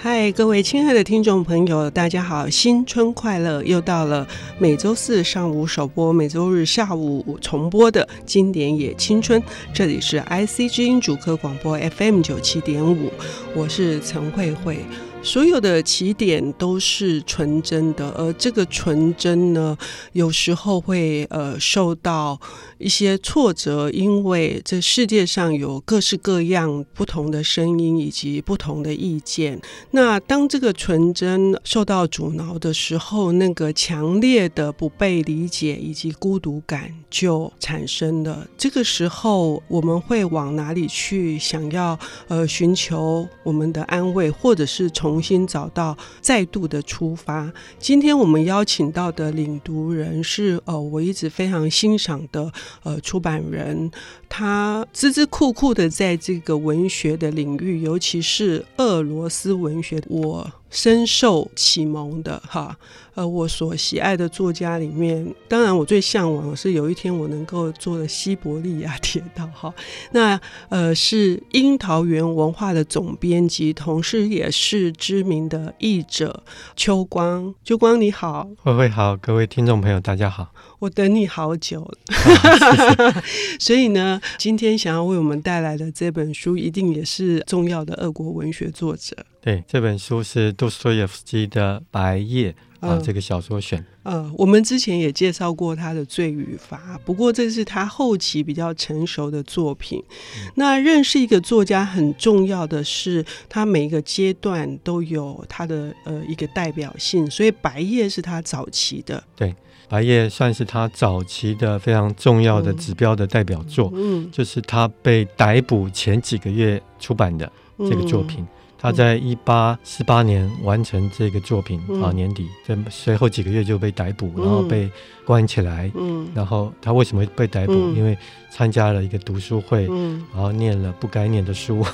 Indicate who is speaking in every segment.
Speaker 1: 嗨，各位亲爱的听众朋友，大家好，新春快乐！又到了每周四上午首播、每周日下午重播的经典也青春。这里是 IC 之音主客广播 FM 九七点五，我是陈慧慧。所有的起点都是纯真的，而这个纯真呢，有时候会呃受到一些挫折，因为这世界上有各式各样不同的声音以及不同的意见。那当这个纯真受到阻挠的时候，那个强烈的不被理解以及孤独感就产生了。这个时候，我们会往哪里去？想要呃寻求我们的安慰，或者是从重新找到再度的出发。今天我们邀请到的领读人是呃，我一直非常欣赏的呃出版人，他孜孜酷酷的在这个文学的领域，尤其是俄罗斯文学，我。深受启蒙的哈，呃，我所喜爱的作家里面，当然我最向往的是有一天我能够坐的西伯利亚铁道哈。那呃是樱桃园文化的总编辑，同时也是知名的译者秋光。秋光你好，
Speaker 2: 慧慧好，各位听众朋友大家好。
Speaker 1: 我等你好久了，
Speaker 2: 啊、
Speaker 1: 所以呢，今天想要为我们带来的这本书，一定也是重要的俄国文学作者。
Speaker 2: 对，这本书是杜斯托耶夫斯基的《白夜》啊，这个小说选。
Speaker 1: 呃，我们之前也介绍过他的《罪与罚》，不过这是他后期比较成熟的作品。嗯、那认识一个作家很重要的是，他每一个阶段都有他的呃一个代表性，所以《白夜》是他早期的。
Speaker 2: 对。白夜算是他早期的非常重要的指标的代表作，嗯，就是他被逮捕前几个月出版的这个作品。他在一八四八年完成这个作品啊，年底，在随后几个月就被逮捕，然后被关起来。嗯然后他为什么被逮捕？因为参加了一个读书会，嗯、然后念了不该念的书，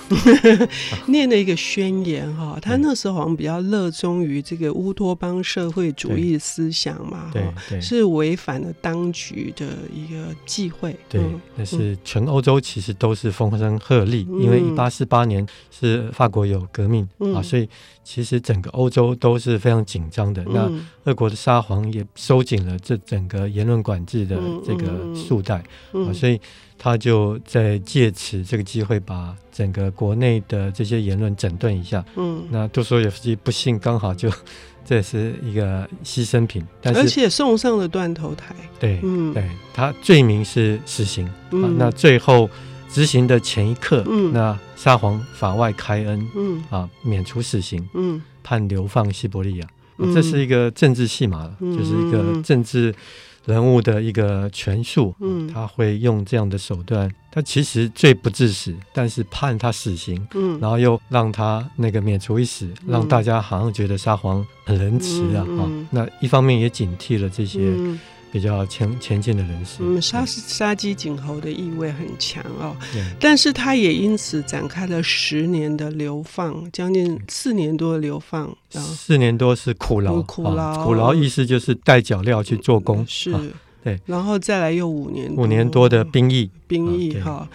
Speaker 1: 念了一个宣言哈。他那时候好像比较热衷于这个乌托邦社会主义思想嘛，对，对，是违反了当局的一个忌讳。
Speaker 2: 对，但是全欧洲其实都是风声鹤唳，因为一八四八年是法国有革命啊，所以其实整个欧洲都是非常紧张的。那俄国的沙皇也收紧了这整个言论管制的这个束带啊，所以。他就在借此这个机会，把整个国内的这些言论整顿一下。嗯，那杜斯妥也夫斯基不幸刚好就这是一个牺牲品，但是
Speaker 1: 而且送上了断头台。
Speaker 2: 对，嗯，对，他罪名是死刑。嗯，啊，那最后执行的前一刻，嗯，那沙皇法外开恩，嗯，啊，免除死刑，嗯，判流放西伯利亚。嗯，这是一个政治戏码，嗯，就是一个政治。人物的一个权术，嗯，他会用这样的手段，他其实罪不致死，但是判他死刑，嗯，然后又让他那个免除一死，嗯，让大家好像觉得沙皇很仁慈啊，那一方面也警惕了这些。嗯比较前前进的人士，
Speaker 1: 嗯，杀杀鸡儆猴的意味很强哦。但是他也因此展开了十年的流放，将近四年多的流放。
Speaker 2: 四年多是苦劳，
Speaker 1: 苦劳，啊，
Speaker 2: 苦劳。意思就是带脚镣去做工，嗯，
Speaker 1: 是。对，然后再来又五年
Speaker 2: 五年多的兵役，
Speaker 1: 兵役哈。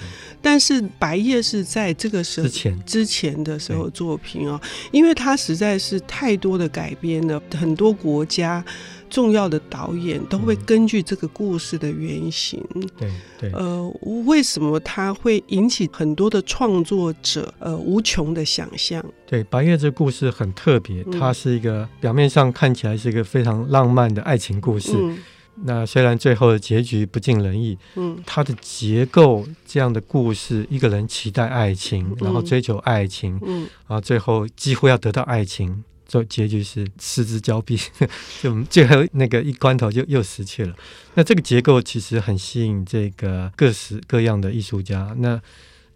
Speaker 1: 但是白夜是在这个时候之前。之前的时候作品哦，因为它实在是太多的改编了，很多国家重要的导演都会根据这个故事的原型，对对，呃，为什么它会引起很多的创作者呃无穷的想象？
Speaker 2: 对，白夜这故事很特别，它是一个表面上看起来是一个非常浪漫的爱情故事。嗯。那虽然最后的结局不尽人意，嗯，它的结构这样的故事，一个人期待爱情，嗯、然后追求爱情，嗯，然后最后几乎要得到爱情，就结局是失之交臂，就最后那个一关头就又失去了。那这个结构其实很吸引这个各式各样的艺术家。那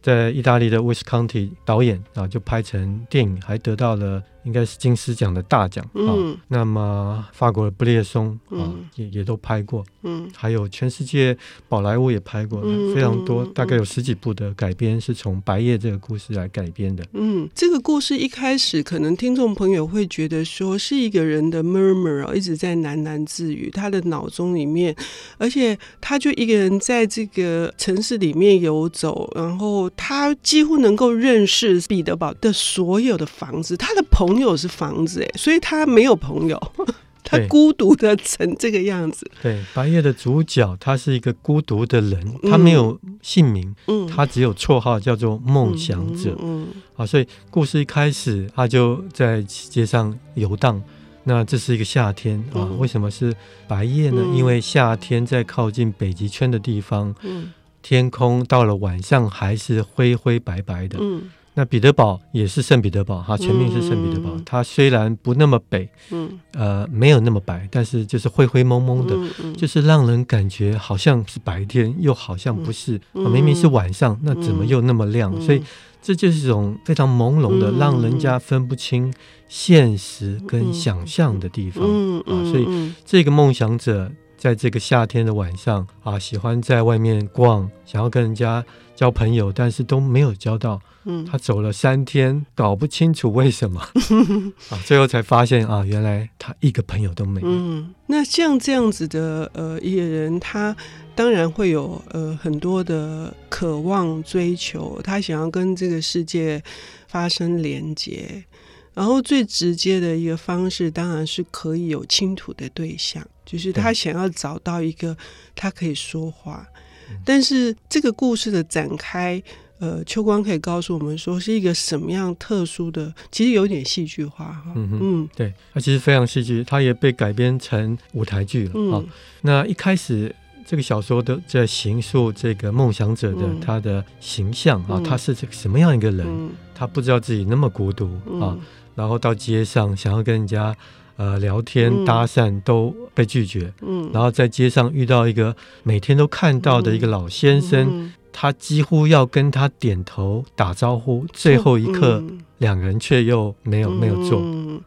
Speaker 2: 在意大利的 w i s c o n t y 导演啊，就拍成电影，还得到了。应该是金狮奖的大奖啊、嗯哦。那么法国的布列松啊，嗯、也也都拍过。嗯，还有全世界宝莱坞也拍过，嗯、非常多，大概有十几部的改编是从《白夜》这个故事来改编的。
Speaker 1: 嗯，这个故事一开始可能听众朋友会觉得说是一个人的 murmur 一直在喃喃自语，他的脑中里面，而且他就一个人在这个城市里面游走，然后他几乎能够认识彼得堡的所有的房子，他的朋朋友是房子，哎，所以他没有朋友。他孤独的成这个样子。
Speaker 2: 对，白夜的主角，他是一个孤独的人，嗯、他没有姓名，嗯，他只有绰号叫做梦想者，嗯，嗯，嗯啊，所以故事一开始，他就在街上游荡。那这是一个夏天啊，嗯、为什么是白夜呢？嗯、因为夏天在靠近北极圈的地方，嗯，天空到了晚上还是灰灰白白的，嗯。那彼得堡也是圣彼得堡，哈，全名是圣彼得堡。它、嗯、虽然不那么北，嗯，呃，没有那么白，但是就是灰灰蒙蒙的，嗯嗯、就是让人感觉好像是白天，又好像不是。嗯、明明是晚上，那怎么又那么亮？嗯、所以这就是一种非常朦胧的，让人家分不清现实跟想象的地方。嗯啊，所以这个梦想者在这个夏天的晚上啊，喜欢在外面逛，想要跟人家交朋友，但是都没有交到。嗯，他走了三天，搞不清楚为什么 啊，最后才发现啊，原来他一个朋友都没有。
Speaker 1: 嗯，那像这样子的呃一个人，他当然会有呃很多的渴望、追求，他想要跟这个世界发生连接，然后最直接的一个方式，当然是可以有倾吐的对象，就是他想要找到一个他可以说话，但是这个故事的展开。呃，秋光可以告诉我们说是一个什么样特殊的，其实有点戏剧化哈。嗯嗯，
Speaker 2: 对，它其实非常戏剧，它也被改编成舞台剧了啊。嗯、那一开始这个小说都在形塑这个梦想者的他的形象啊，嗯、他是这个什么样一个人？嗯、他不知道自己那么孤独啊，嗯、然后到街上想要跟人家呃聊天搭讪都被拒绝，嗯，然后在街上遇到一个每天都看到的一个老先生。他几乎要跟他点头打招呼，最后一刻，两人却又没有没有做，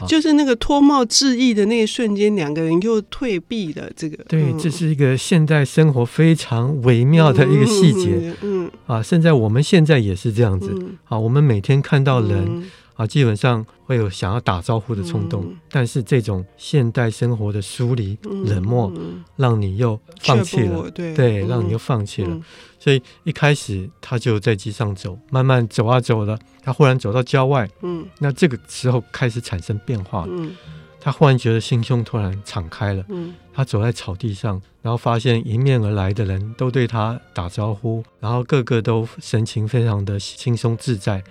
Speaker 1: 就是那个脱帽致意的那一瞬间，两个人又退避了。这个
Speaker 2: 对，这是一个现代生活非常微妙的一个细节。嗯，嗯啊，现在我们现在也是这样子。嗯、啊，我们每天看到人。嗯啊，基本上会有想要打招呼的冲动，嗯、但是这种现代生活的疏离、嗯、冷漠，让你又放弃了，对，对嗯、让你又放弃了。嗯、所以一开始他就在街上走，慢慢走啊走的，他忽然走到郊外，嗯，那这个时候开始产生变化，嗯，他忽然觉得心胸突然敞开了，嗯，他走在草地上，然后发现迎面而来的人都对他打招呼，然后个个都神情非常的轻松自在。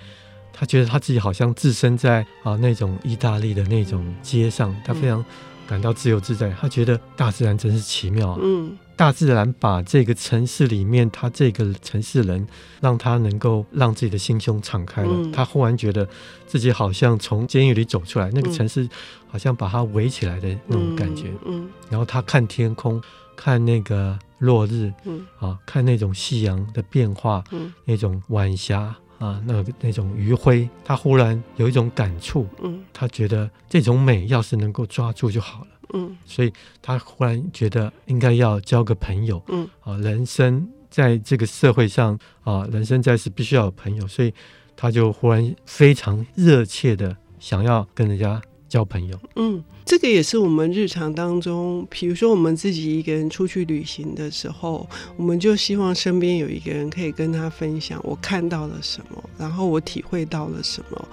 Speaker 2: 他觉得他自己好像置身在啊那种意大利的那种街上，他非常感到自由自在。他觉得大自然真是奇妙啊！嗯，大自然把这个城市里面他这个城市人，让他能够让自己的心胸敞开了。嗯，他忽然觉得自己好像从监狱里走出来，那个城市好像把他围起来的那种感觉。嗯，然后他看天空，看那个落日，嗯，啊，看那种夕阳的变化，嗯，那种晚霞。啊，那那种余晖，他忽然有一种感触，嗯，他觉得这种美要是能够抓住就好了，嗯，所以他忽然觉得应该要交个朋友，嗯，啊，人生在这个社会上啊，人生在世必须要有朋友，所以他就忽然非常热切的想要跟人家交朋友，嗯。这个也是我们日常当中，比如说我们自己一个人出去旅行的时候，我们就希望身边有一个人可以跟他分享我看到了什么，然后我体会到了什么，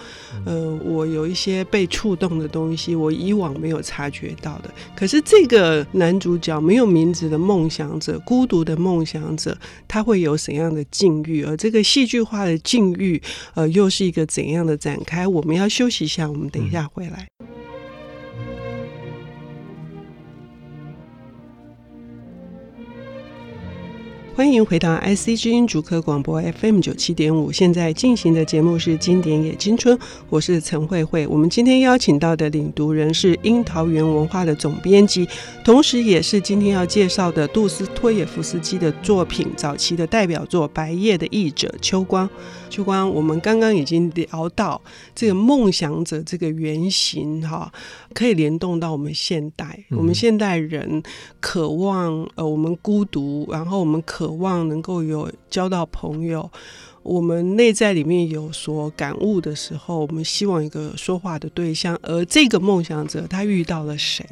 Speaker 2: 呃，我有一些被触动的东西，我以往没有察觉到的。可是这个男主角没有名字的梦想者，孤独的梦想者，他会有怎样的境遇？而这个戏剧化的境遇，呃，又是一个怎样的展开？我们要休息一下，我们等一下回来。欢迎回到 IC 之音主客广播 FM 九七点五，现在进行的节目是《经典也青春》，我是陈慧慧。我们今天邀请到的领读人是樱桃园文化的总编辑，同时也是今天要介绍的杜斯托耶夫斯基的作品早期的代表作《白夜》的译者秋光。秋光，我们刚刚已经聊到这个梦想者这个原型，哈，可以联动到我们现代，我们现代人渴望，呃，我们孤独，然后我们渴望能够有交到朋友，我们内在里面有所感悟的时候，我们希望一个说话的对象，而这个梦想者他遇到了谁？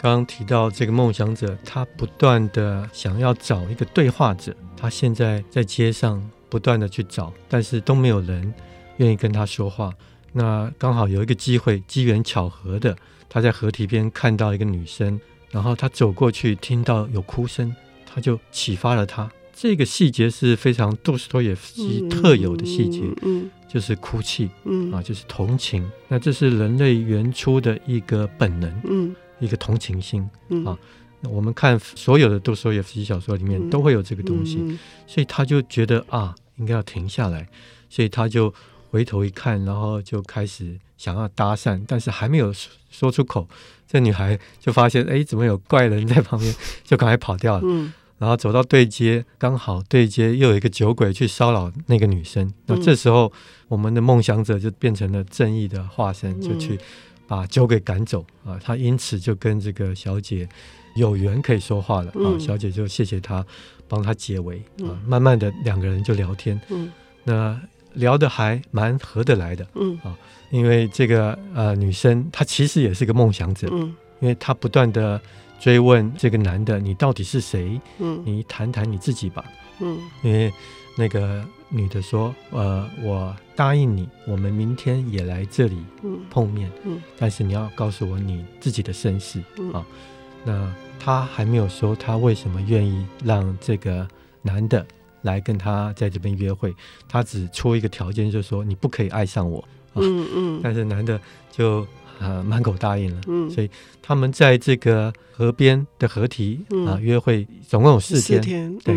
Speaker 2: 刚刚提到这个梦想者，他不断的想要找一个对话者，他现在在街上。不断的去找，但是都没有人愿意跟他说话。那刚好有一个机会，机缘巧合的，他在河堤边看到一个女生，然后他走过去，听到有哭声，他就启发了他。这个细节是非常杜斯托耶夫斯基特有的细节，嗯，就是哭泣，嗯啊，就是同情。那这是人类原初的一个本能，嗯，一个同情心，啊。我们看所有的杜斯托耶夫斯基小说里面都会有这个东西，所以他就觉得啊，应该要停下来，所以他就回头一看，然后就开始想要搭讪，但是还没有说出口，这女孩就发现，哎，怎么有怪人在旁边，就赶快跑掉了。嗯然后走到对街，刚好对街又有一个酒鬼去骚扰那个女生。那这时候，我们的梦想者就变成了正义的化身，就去把酒鬼赶走啊。他因此就跟这个小姐有缘可以说话了啊。小姐就谢谢他，帮他解围啊。慢慢的，两个人就聊天。嗯那聊得还蛮合得来的。嗯啊，因为这个呃女生她其实也是个梦想者。嗯因为她不断的。追问这个男的，你到底是谁？嗯，你谈谈你自己吧。嗯，因为那个女的说，呃，我答应你，我们明天也来这里碰面。嗯，嗯，但是你要告诉我你自己的身世。嗯，啊，那她还没有说她为什么愿意让这个男的来跟他在这边约会，他只出一个条件，就是说你不可以爱上我。啊，嗯嗯，但是男的就。呃，满口答应了，嗯，所以他们在这个河边的河堤啊约会，总共有四天，四天，对。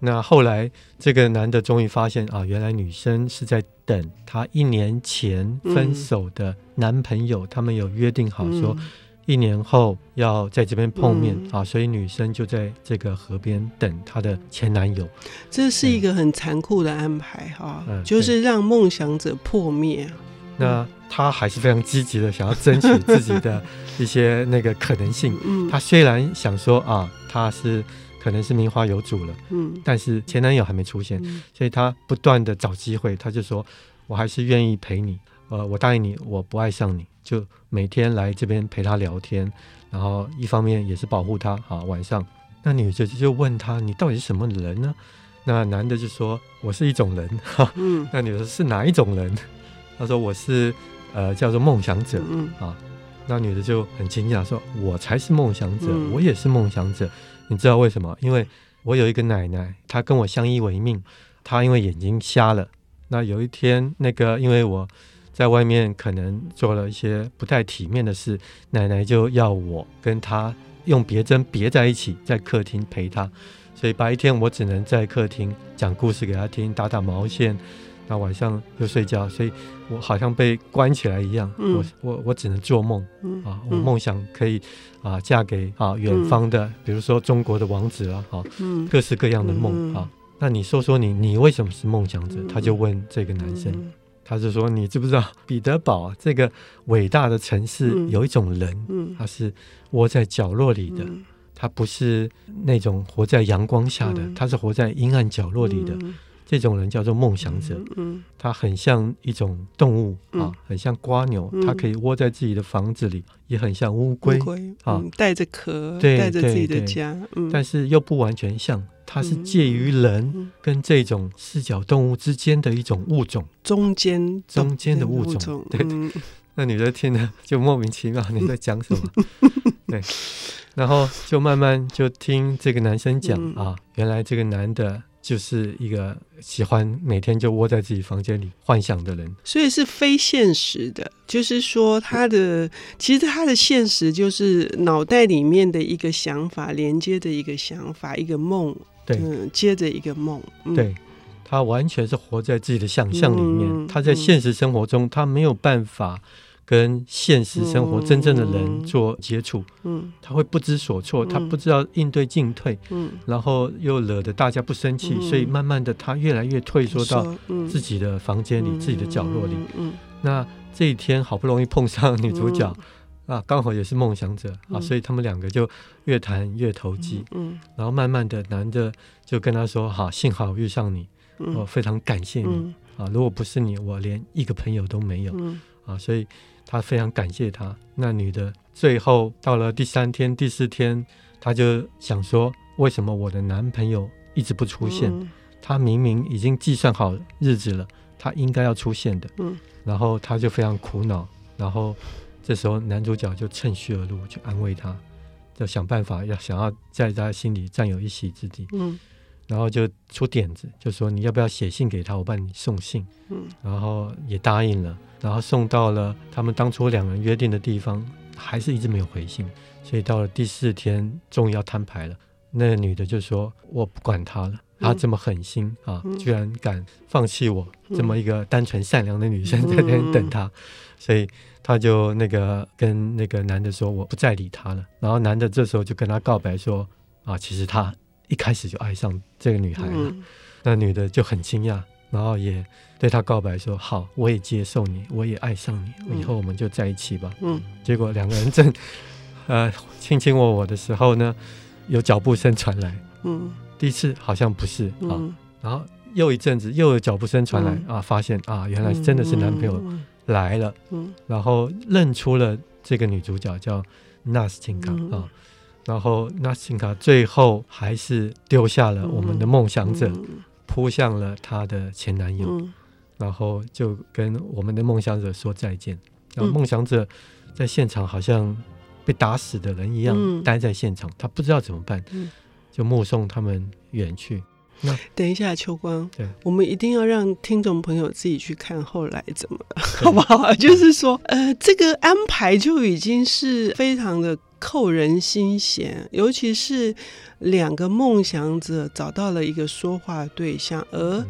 Speaker 2: 那后来这个男的终于发现啊，原来女生是在等他一年前分手的男朋友，他们有约定好说一年后要在这边碰面啊，所以女生就在这个河边等她的前男友。
Speaker 1: 这是一个很残酷的安排哈，就是让梦想者破灭。
Speaker 2: 那她还是非常积极的，想要争取自己的一些那个可能性。嗯，他虽然想说啊，她是可能是名花有主了，嗯，但是前男友还没出现，嗯，所以她不断的找机会。她就说，我还是愿意陪你，呃，我答应你，我不爱上你，就每天来这边陪他聊天，然后一方面也是保护他。啊，晚上，那女的就问他，你到底是什么人呢？那男的就说，我是一种人。哈，嗯，那女的是哪一种人？他说我是。呃，叫做梦想者，嗯啊，那女的就很惊讶，说：“我才是梦想者，嗯、我也是梦想者。你知道为什么？因为我有一个奶奶，她跟我相依为命。她因为眼睛瞎了，那有一天，那个因为我在外面可能做了一些不太体面的事，奶奶就要我跟她用别针别在一起，在客厅陪她。所以白天我只能在客厅讲故事给她听，打打毛线。”那晚上又睡觉，所以我好像被关起来一样。嗯、我我我只能做梦、嗯、啊！我梦想可以啊，嫁给啊远方的，嗯、比如说中国的王子啊，哈、嗯，各式各样的梦、嗯、啊。那你说说你，你为什么是梦想者？嗯、他就问这个男生，嗯、他就说：“你知不知道彼得堡这个伟大的城市有一种人，嗯、他是窝在角落里的，嗯、他不是那种活在阳光下的，嗯、他是活在阴暗角落里的。嗯”这种人叫做梦想者，嗯，他很像一种动物啊，很像瓜牛，他可以窝在自己的房子里，也很像乌龟啊，带着壳，带着自己的家，但是又不完全像，它是介于人跟这种四脚动物之间的一种物种，中间中间的物种，对，那女的听了就莫名其妙，你在讲什么？对，然后就慢慢就听这个男生讲啊，原来这个男的。就是一个喜欢每天就窝在自己房间里幻想的人，所以是非现实的。就是说，他的其实他的现实就是脑袋里面的一个想法，连接的一个想法，一个梦，对，嗯，接着一个梦。嗯、对，他完全是活在自己的想象里面。嗯、他在现实生活中，他没有办法。跟现实生活真正的人做接触，嗯，他会不知所措，他不知道应对进退，嗯，然后又惹得大家不生气，所以慢慢的他越来越退缩到自己的房间里、自己的角落里。嗯，那这一天好不容易碰上女主角，啊，刚好也是梦想者啊，所以他们两个就越谈越投机，嗯，然后慢慢的男的就跟他说：“好，幸好遇上你，我非常感谢你啊，如果不是你，我连一个朋友都没有，啊，所以。”他非常感谢他。那女的最后到了第三天、第四天，她就想说：为什么我的男朋友一直不出现？他明明已经计算好日子了，他应该要出现的。嗯，然后他就非常苦恼，然后这时候男主角就趁虚而入，去安慰他，就想办法要想要在他心里占有一席之地。嗯，然后就出点子，就说你要不要写信给他，我帮你送信。嗯，然后也答应了，然后送到了他们当初两人约定的地方，还是一直没有回信，所以到了第四天，终于要摊牌了。那个女的就说：“我不管他了，他这么狠心啊，居然敢放弃我这么一个单纯善良的女生在那边等他，所以他就那个跟那个男的说，我不再理他了。然后男的这时候就跟他告白说：啊，其实他一开始就爱上这个女孩了。那女的就很惊讶，然后也对他告白说：好，我也接受你，我也爱上你，以后我们就在一起吧。嗯，结果两个人正呃卿卿我我的时候呢。”有脚步声传来，嗯，第一次好像不是、嗯、啊，然后又一阵子又有脚步声传来、嗯、啊，发现啊，原来真的是男朋友来了，嗯，然后认出了这个女主角叫纳斯金卡啊，然后纳斯金卡最后还是丢下了我们的梦想者，扑向了她的前男友，嗯、然后就跟我们的梦想者说再见，然后梦想者在现场好像。被打死的人一样待在现场，嗯、他不知道怎么办，嗯、就目送他们远去。那
Speaker 1: 等一下，秋光，
Speaker 2: 对，
Speaker 1: 我们一定要让听众朋友自己去看后来怎么了，好不好？就是说，呃，这个安排就已经是非常的扣人心弦，尤其是两个梦想者找到了一个说话对象，而。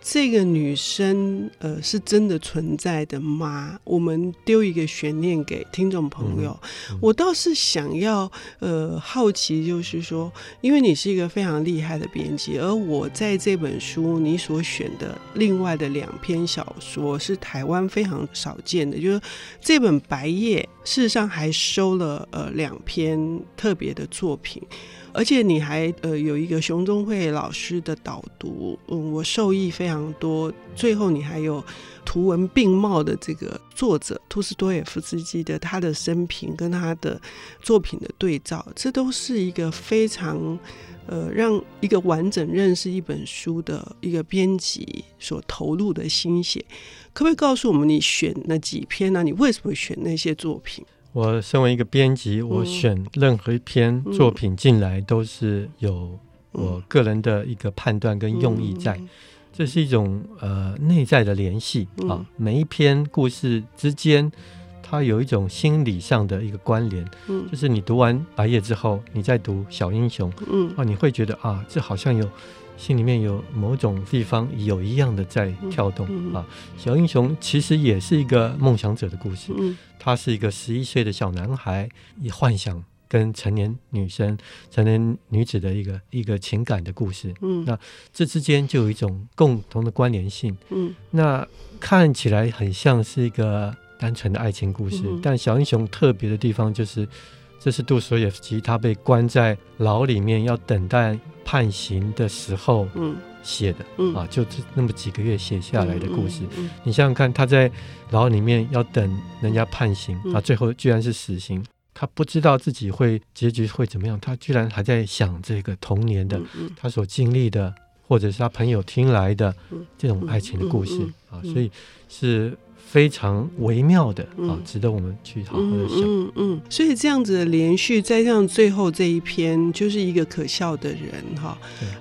Speaker 1: 嗯这个女生，呃，是真的存在的吗？我们丢一个悬念给听众朋友。嗯嗯、我倒是想要，呃，好奇，就是说，因为你是一个非常厉害的编辑，而我在这本书你所选的另外的两篇小说是台湾非常少见的，就是这本《白夜》，事实上还收了呃两篇特别的作品。而且你还呃有一个熊中慧老师的导读，嗯，我受益非常多。最后你还有图文并茂的这个作者托斯托耶夫斯基的他的生平跟他的作品的对照，这都是一个非常呃让一个完整认识一本书的一个编辑所投入的心血。可不可以告诉我们你选那几篇呢？你为什么选那些作品？
Speaker 2: 我身为一个编辑，我选任何一篇作品进来都是有我个人的一个判断跟用意在，这是一种呃内在的联系啊。每一篇故事之间，它有一种心理上的一个关联，就是你读完《白夜》之后，你再读《小英雄》，啊，你会觉得啊，这好像有。心里面有某种地方有一样的在跳动、嗯嗯、啊！小英雄其实也是一个梦想者的故事，嗯、他是一个十一岁的小男孩，以幻想跟成年女生、成年女子的一个一个情感的故事。嗯，那这之间就有一种共同的关联性。嗯，那看起来很像是一个单纯的爱情故事，嗯、但小英雄特别的地方就是，这是杜索耶夫斯基他被关在牢里面要等待。判刑的时候，嗯，写的，嗯啊，就这那么几个月写下来的故事。嗯嗯嗯、你想想看，他在牢里面要等人家判刑，啊、嗯，最后居然是死刑，他不知道自己会结局会怎么样，他居然还在想这个童年的、嗯、他所经历的，或者是他朋友听来的这种爱情的故事、啊，所以是。非常微妙的啊，值得我们去好好的想。嗯嗯，
Speaker 1: 嗯，所以这样子的连续，再像最后这一篇，就是一个可笑的人哈，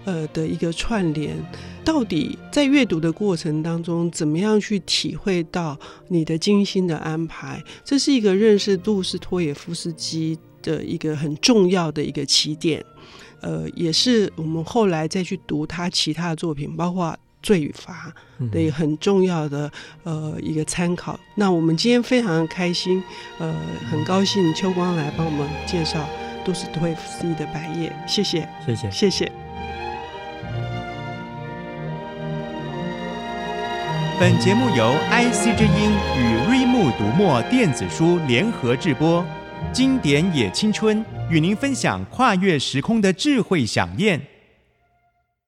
Speaker 1: 呃的一个串联。到底在阅读的过程当中，怎么样去体会到你的精心的安排？这是一个认识杜斯托也夫斯基的一个很重要的一个起点。呃，也是我们后来再去读他其他的作品，包括。罪与罚的一个很重要的呃一个参考。那我们今天非常开心，呃，很高兴秋光来帮我们介绍杜斯托耶夫斯基的《白夜》，谢谢，
Speaker 2: 谢谢，
Speaker 1: 谢谢。
Speaker 3: 本节目由 IC 之音与瑞木读墨电子书联合制播，经典也青春与您分享跨越时空的智慧饗宴。